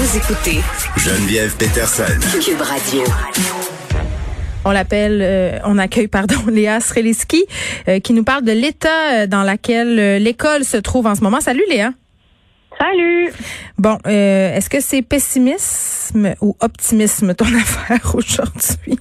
Vous écoutez Geneviève Peterson. Cube Radio. On l'appelle, euh, on accueille, pardon, Léa Sreliski, euh, qui nous parle de l'état euh, dans lequel l'école se trouve en ce moment. Salut Léa. Salut. Bon, est-ce que c'est pessimisme ou optimisme ton affaire aujourd'hui?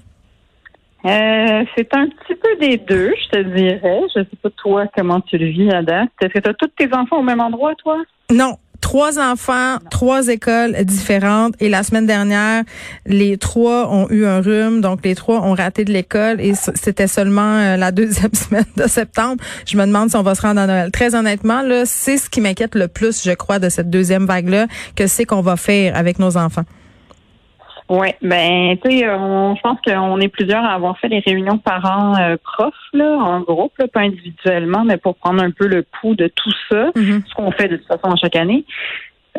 c'est un petit peu des deux, je te dirais. Je sais pas toi comment tu le vis, Ada. Est-ce que tu as tous tes enfants au même endroit, toi? Non, trois enfants, trois écoles différentes. Et la semaine dernière, les trois ont eu un rhume, donc les trois ont raté de l'école. Et c'était seulement euh, la deuxième semaine de septembre. Je me demande si on va se rendre à Noël. Très honnêtement, là, c'est ce qui m'inquiète le plus, je crois, de cette deuxième vague-là, que c'est qu'on va faire avec nos enfants. Oui, ben tu sais, je pense qu'on est plusieurs à avoir fait les réunions parents euh, profs là, en groupe, là, pas individuellement, mais pour prendre un peu le pouls de tout ça, mm-hmm. ce qu'on fait de toute façon chaque année.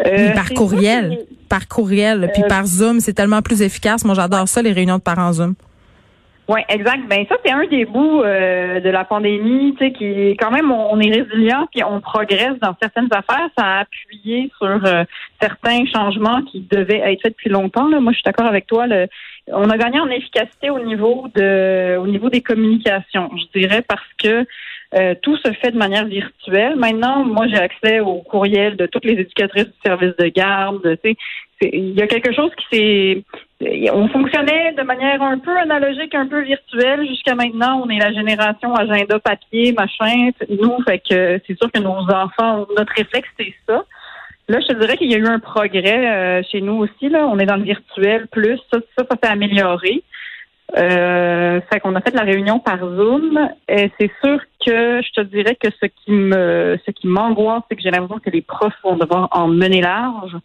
Euh, par courriel, par courriel, puis euh, par Zoom, c'est tellement plus efficace. Moi, j'adore ça, les réunions de parents Zoom. Oui, exact. Ben ça, c'est un des bouts euh, de la pandémie, tu sais, qui quand même on, est résilient puis on progresse dans certaines affaires. Ça a appuyé sur euh, certains changements qui devaient être faits depuis longtemps. Là. Moi, je suis d'accord avec toi. Le, on a gagné en efficacité au niveau de au niveau des communications, je dirais, parce que euh, tout se fait de manière virtuelle. Maintenant, moi, j'ai accès au courriel de toutes les éducatrices du service de garde. Il y a quelque chose qui s'est on fonctionnait de manière un peu analogique, un peu virtuelle jusqu'à maintenant. On est la génération agenda papier, machin. Nous, fait que c'est sûr que nos enfants, notre réflexe, c'est ça. Là, je te dirais qu'il y a eu un progrès euh, chez nous aussi. Là, on est dans le virtuel plus. Ça, ça s'est amélioré. Euh, fait qu'on a fait la réunion par Zoom. Et c'est sûr que je te dirais que ce qui me, ce qui m'angoisse, c'est que j'ai l'impression que les profs vont devoir en mener large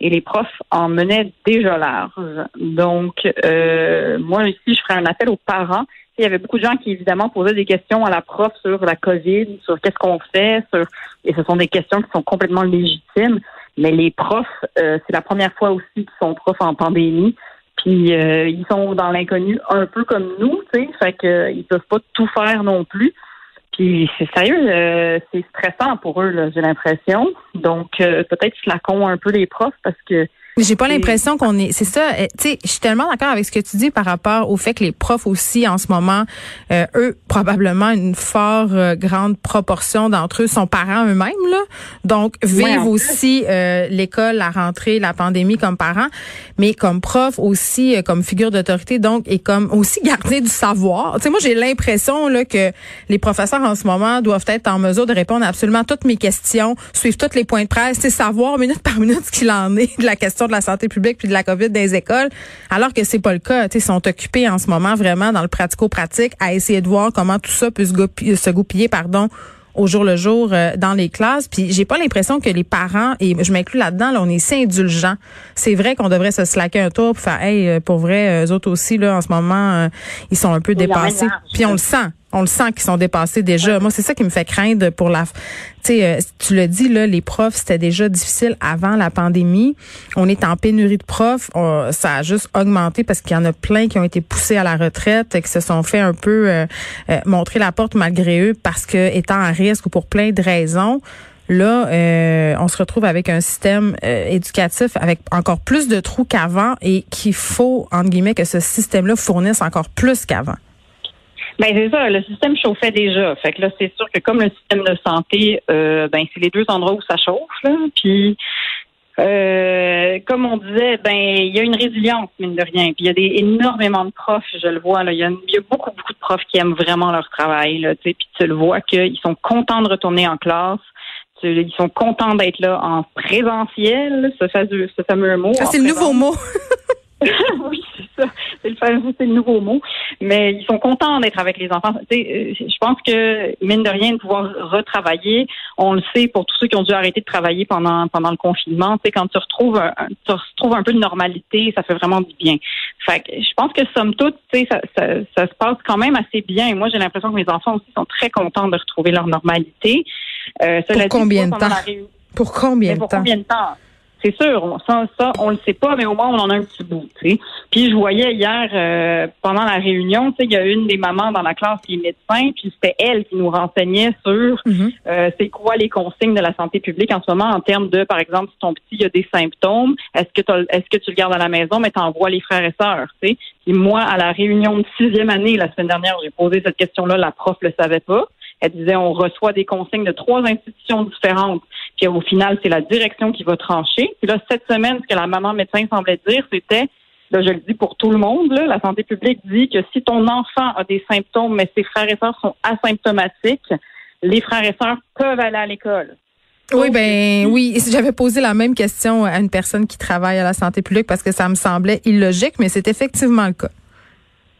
et les profs en menaient déjà large. Donc, euh, moi ici, je ferai un appel aux parents. Il y avait beaucoup de gens qui, évidemment, posaient des questions à la prof sur la COVID, sur qu'est-ce qu'on fait, sur et ce sont des questions qui sont complètement légitimes. Mais les profs, euh, c'est la première fois aussi qu'ils sont profs en pandémie. Puis euh, ils sont dans l'inconnu un peu comme nous, tu sais, fait que ils peuvent pas tout faire non plus. Puis c'est sérieux, euh, c'est stressant pour eux, j'ai l'impression. Donc euh, peut-être flacon un peu les profs parce que j'ai pas l'impression qu'on est. C'est ça. Eh, tu sais, je suis tellement d'accord avec ce que tu dis par rapport au fait que les profs aussi en ce moment, euh, eux probablement une fort euh, grande proportion d'entre eux sont parents eux-mêmes là. Donc vivent aussi euh, l'école, la rentrée, la pandémie comme parents, mais comme prof aussi, comme figure d'autorité donc et comme aussi garder du savoir. Tu sais, moi j'ai l'impression là que les professeurs en ce moment doivent être en mesure de répondre à absolument toutes mes questions, suivre tous les points de presse, c'est savoir minute par minute ce qu'il en est de la question de la santé publique puis de la COVID des écoles, alors que c'est pas le cas. Ils sont occupés en ce moment vraiment dans le pratico-pratique à essayer de voir comment tout ça peut se goupiller, pardon, au jour le jour euh, dans les classes. Puis j'ai pas l'impression que les parents, et je m'inclus là-dedans, là, on est si indulgents. C'est vrai qu'on devrait se slacker un tour pour faire, hey, euh, pour vrai, eux autres aussi, là, en ce moment, euh, ils sont un peu dépassés. Puis on le sent on le sent qu'ils sont dépassés déjà. Moi, c'est ça qui me fait craindre pour la. Tu sais, euh, tu le dis là, les profs c'était déjà difficile avant la pandémie. On est en pénurie de profs. ça a juste augmenté parce qu'il y en a plein qui ont été poussés à la retraite, et qui se sont fait un peu euh, euh, montrer la porte malgré eux parce que étant à risque ou pour plein de raisons. Là, on se retrouve avec un système éducatif avec encore plus de trous qu'avant et qu'il faut, entre guillemets, que ce système-là fournisse encore plus qu'avant. Ben c'est ça, le système chauffait déjà. Fait que là, c'est sûr que comme le système de santé, euh, ben c'est les deux endroits où ça chauffe. Là. Puis euh, comme on disait, ben il y a une résilience mine de rien. Puis il y a des énormément de profs, je le vois là. Il y a, beaucoup beaucoup de profs qui aiment vraiment leur travail. Là, puis tu le vois qu'ils sont contents de retourner en classe. Ils sont contents d'être là en présentiel, ce fameux, ce fameux mot. c'est le nouveau mot. oui, c'est ça. C'est le, c'est le nouveau mot. Mais ils sont contents d'être avec les enfants. Tu sais, euh, je pense que, mine de rien, de pouvoir retravailler, on le sait pour tous ceux qui ont dû arrêter de travailler pendant pendant le confinement. Tu sais, quand tu retrouves, un, tu retrouves un peu de normalité, ça fait vraiment du bien. Fait que je pense que, somme toute, tu sais, ça, ça, ça se passe quand même assez bien. Et moi, j'ai l'impression que mes enfants aussi sont très contents de retrouver leur normalité. Euh, pour, combien de temps? pour combien de temps? Pour combien de temps? C'est sûr, ça, ça, on le sait pas, mais au moins on en a un petit bout. sais. Puis je voyais hier euh, pendant la réunion, il y a une des mamans dans la classe qui est médecin, puis c'était elle qui nous renseignait sur Mhm. euh, c'est quoi les consignes de la santé publique en ce moment en termes de, par exemple, si ton petit il a des symptômes, est-ce que est-ce que tu le gardes à la maison, mais t'envoies les frères et sœurs, tu. Puis moi, à la réunion de sixième année la semaine dernière, j'ai posé cette question-là, la prof le savait pas. Elle disait on reçoit des consignes de trois institutions différentes. Puis au final, c'est la direction qui va trancher. Puis là, cette semaine, ce que la maman médecin semblait dire, c'était, là, je le dis pour tout le monde, là, la santé publique dit que si ton enfant a des symptômes, mais ses frères et sœurs sont asymptomatiques, les frères et sœurs peuvent aller à l'école. Oui, ben oui. J'avais posé la même question à une personne qui travaille à la santé publique parce que ça me semblait illogique, mais c'est effectivement le cas.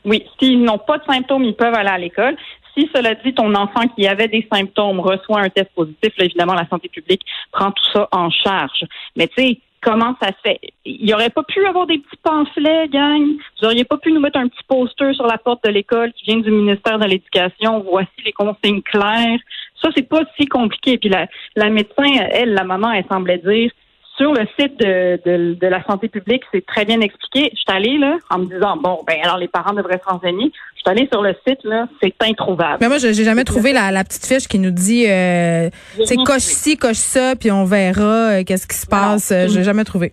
Oui, s'ils n'ont pas de symptômes, ils peuvent aller à l'école. Si cela dit, ton enfant qui avait des symptômes reçoit un test positif, là, évidemment, la santé publique prend tout ça en charge. Mais tu sais, comment ça se fait? Il n'y aurait pas pu avoir des petits pamphlets, gang. Vous n'auriez pas pu nous mettre un petit poster sur la porte de l'école qui vient du ministère de l'Éducation. Voici les consignes claires. Ça, c'est pas si compliqué. Puis la, la médecin, elle, la maman, elle semblait dire sur le site de, de, de la santé publique, c'est très bien expliqué. Je suis allée là en me disant bon ben alors les parents devraient se renseigner. Je suis allée sur le site là, c'est introuvable. Mais moi, je- j'ai jamais trouvé la, la petite fiche qui nous dit, euh, c'est coche ci, coche ça, puis on verra euh, qu'est-ce qui se passe. Non. Euh, J'ai jamais trouvé.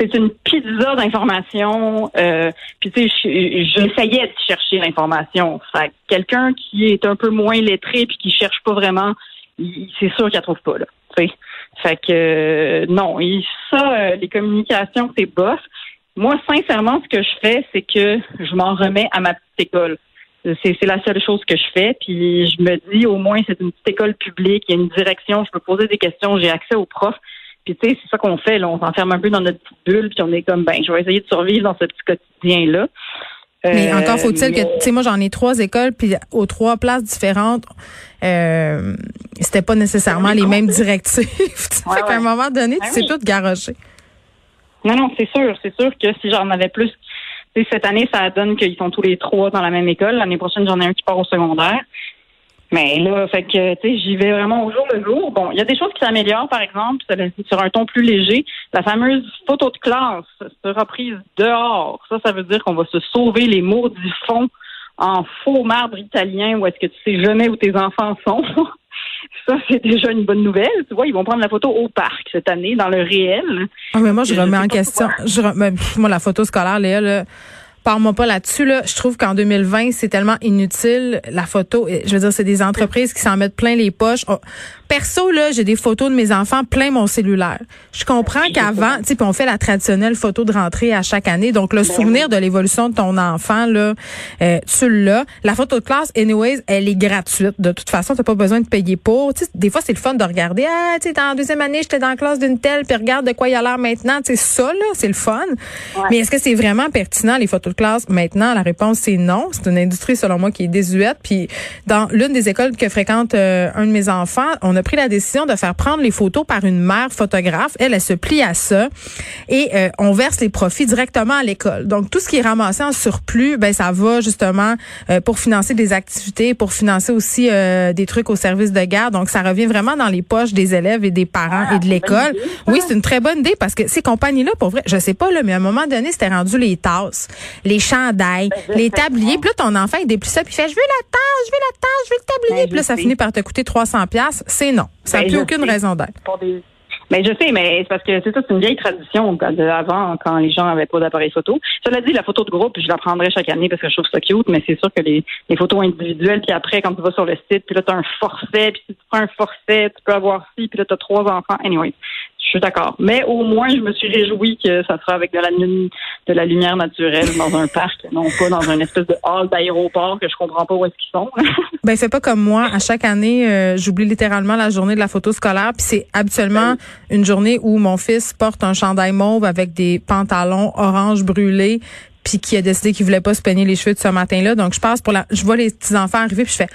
C'est une pizza d'informations. Euh, puis tu sais, je- j'essayais de chercher l'information. Quelqu'un qui est un peu moins lettré puis qui cherche pas vraiment, c'est sûr qu'il la trouve pas là. tu sais. Fait que non, il- ça, euh, les communications, c'est bof. Moi, sincèrement, ce que je fais, c'est que je m'en remets à ma petite école. C'est c'est la seule chose que je fais. Puis je me dis, au moins, c'est une petite école publique, il y a une direction, je peux poser des questions, j'ai accès aux profs. Puis tu sais, c'est ça qu'on fait. Là, on s'enferme un peu dans notre petite bulle, puis on est comme, ben, je vais essayer de survivre dans ce petit quotidien-là. Mais Euh, encore faut-il que, tu sais, moi j'en ai trois écoles, puis aux trois places différentes, euh, c'était pas nécessairement les mêmes directives. Tu sais, Ouais, fait qu'à un moment donné, tu Ben sais oui. tout garocher. Non, non, c'est sûr. C'est sûr que si j'en avais plus, tu sais, cette année, ça donne qu'ils sont tous les trois dans la même école. L'année prochaine, j'en ai un qui part au secondaire. Mais là, fait que, tu sais, j'y vais vraiment au jour le jour. Bon, il y a des choses qui s'améliorent, par exemple, sur- un ton plus léger. La fameuse photo de classe sera prise dehors. Ça, ça veut dire qu'on va se sauver les maudits fonds en faux marbre italien où est-ce que tu sais jamais où tes enfants sont. Ça, c'est déjà une bonne nouvelle. Tu vois, ils vont prendre la photo au parc cette année, dans le réel. Ah, mais moi, je Je remets en question. Je ben, moi, la photo scolaire, Léa, là, parle-moi pas là-dessus. Là. Je trouve qu'en 2020, c'est tellement inutile, la photo. Je veux dire, c'est des entreprises qui s'en mettent plein les poches. Oh, Perso, là, j'ai des photos de mes enfants plein mon cellulaire. Je comprends qu'avant, tu sais, on fait la traditionnelle photo de rentrée à chaque année. Donc, le souvenir de l'évolution de ton enfant, là, euh, tu l'as. La photo de classe, anyways, elle est gratuite. De toute façon, t'as pas besoin de payer pour. Tu sais, des fois, c'est le fun de regarder. Ah, tu sais, dans la deuxième année, j'étais dans la classe d'une telle, puis regarde de quoi il a l'air maintenant. Tu sais, ça, là, c'est le fun. Mais est-ce que c'est vraiment pertinent, les photos de classe, maintenant? La réponse, c'est non. C'est une industrie, selon moi, qui est désuète. Puis, dans l'une des écoles que fréquente euh, un de mes enfants, on a pris la décision de faire prendre les photos par une mère photographe. Elle, elle se plie à ça. Et euh, on verse les profits directement à l'école. Donc, tout ce qui est ramassé en surplus, ben ça va justement euh, pour financer des activités, pour financer aussi euh, des trucs au service de garde. Donc, ça revient vraiment dans les poches des élèves et des parents Ah, et de l'école. Oui, c'est une très bonne idée parce que ces compagnies-là, pour vrai, je sais pas, là, mais à un moment donné, c'était rendu les tasses, les chandails, Ben, les tabliers. Puis là, ton enfant, il déplie ça, puis il fait, je veux la tasse, je veux la tasse, je veux le tablier. Ben, puis là, ça sais. finit par te coûter 300 pièces. C'est non. Ça n'a Ben, plus aucune sais. raison d'être. Mais je sais, mais c'est parce que c'est ça, c'est une vieille tradition de avant quand les gens avaient pas d'appareil photo. Cela dit, la photo de groupe, je la prendrai chaque année parce que je trouve ça cute, mais c'est sûr que les, les photos individuelles, puis après, quand tu vas sur le site, puis là, tu as un forfait, puis si tu prends un forfait, tu peux avoir ci, puis là, tu as trois enfants. Anyway, je suis d'accord. Mais au moins, je me suis réjouie que ça sera avec de la, lune- de la lumière naturelle dans un parc, non pas dans un espèce de hall d'aéroport que je comprends pas où est-ce qu'ils sont. Ben fais pas comme moi. À chaque année, euh, j'oublie littéralement la journée de la photo scolaire. Puis c'est habituellement une journée où mon fils porte un chandail mauve avec des pantalons orange brûlés, puis qui a décidé qu'il voulait pas se peigner les cheveux de ce matin-là. Donc je passe pour la, je vois les petits enfants arriver, puis je fais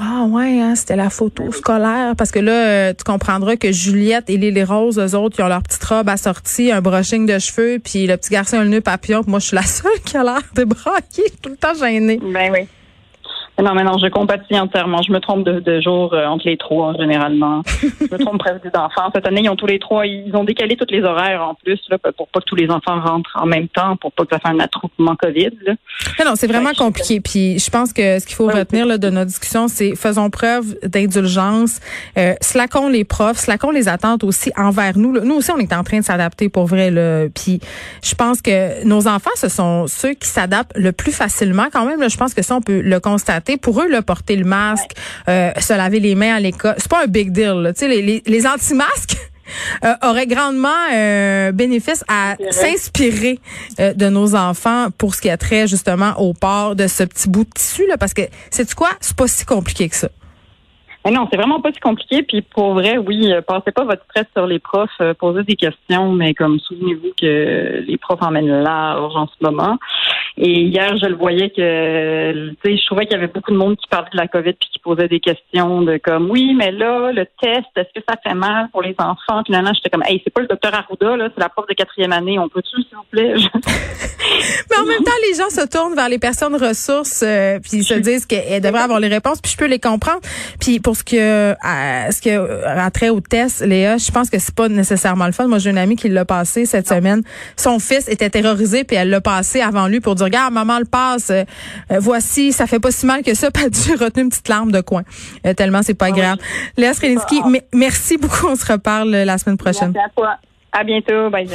ah ouais, hein, c'était la photo scolaire. Parce que là, euh, tu comprendras que Juliette et Lily Rose, eux autres, ils ont leur petite robe assortie, un brushing de cheveux, puis le petit garçon a le nœud papillon. Puis moi, je suis la seule qui a l'air débraquée, tout le temps gênée. Ben oui. Non, mais non, je compatis entièrement. Je me trompe de, de jour euh, entre les trois, généralement. je me trompe presque d'enfants. Cette année, ils ont tous les trois, ils ont décalé tous les horaires en plus, là, pour pas que tous les enfants rentrent en même temps, pour pas que ça fasse un attroupement COVID. Là. non, c'est vraiment compliqué. Puis je pense que ce qu'il faut retenir là, de notre discussion, c'est faisons preuve d'indulgence, euh, slackons les profs, slackons les attentes aussi envers nous. Là. Nous aussi, on est en train de s'adapter pour vrai. Là. Puis je pense que nos enfants, ce sont ceux qui s'adaptent le plus facilement quand même. Là, je pense que ça, on peut le constater pour eux, là, porter le masque, euh, se laver les mains à l'école, c'est pas un big deal. Tu sais, les, les, anti-masques. Euh, auraient grandement euh, bénéfice à s'inspirer euh, de nos enfants pour ce qui a trait justement au port de ce petit bout de tissu là parce que c'est quoi? C'est pas si compliqué que ça mais non, c'est vraiment pas si compliqué. Puis pour vrai, oui, passez pas votre stress sur les profs, posez des questions, mais comme souvenez-vous que les profs emmènent large en ce moment. Et hier, je le voyais que, tu sais, je trouvais qu'il y avait beaucoup de monde qui parlait de la COVID puis qui posait des questions de comme, oui, mais là, le test, est-ce que ça fait mal pour les enfants? Puis là, j'étais comme, hey, c'est pas le docteur Arruda, là, c'est la prof de quatrième année. On peut-tu, s'il vous plaît? mais en même temps, les gens se tournent vers les personnes ressources euh, puis ils se disent qu'elles devraient avoir les réponses. Puis je peux les comprendre. Puis pour ce que, à, ce que rentrait au test, Léa, je pense que c'est pas nécessairement le fun. Moi, j'ai une amie qui l'a passé cette semaine. Son fils était terrorisé puis elle l'a passé avant lui pour dire regarde, maman le passe, euh, euh, voici, ça fait pas si mal que ça, pas dû retenir une petite larme de coin. Euh, tellement c'est pas ah grave. Léa Srelinski, merci beaucoup, on se reparle la semaine prochaine. Merci à toi. À bientôt, bye.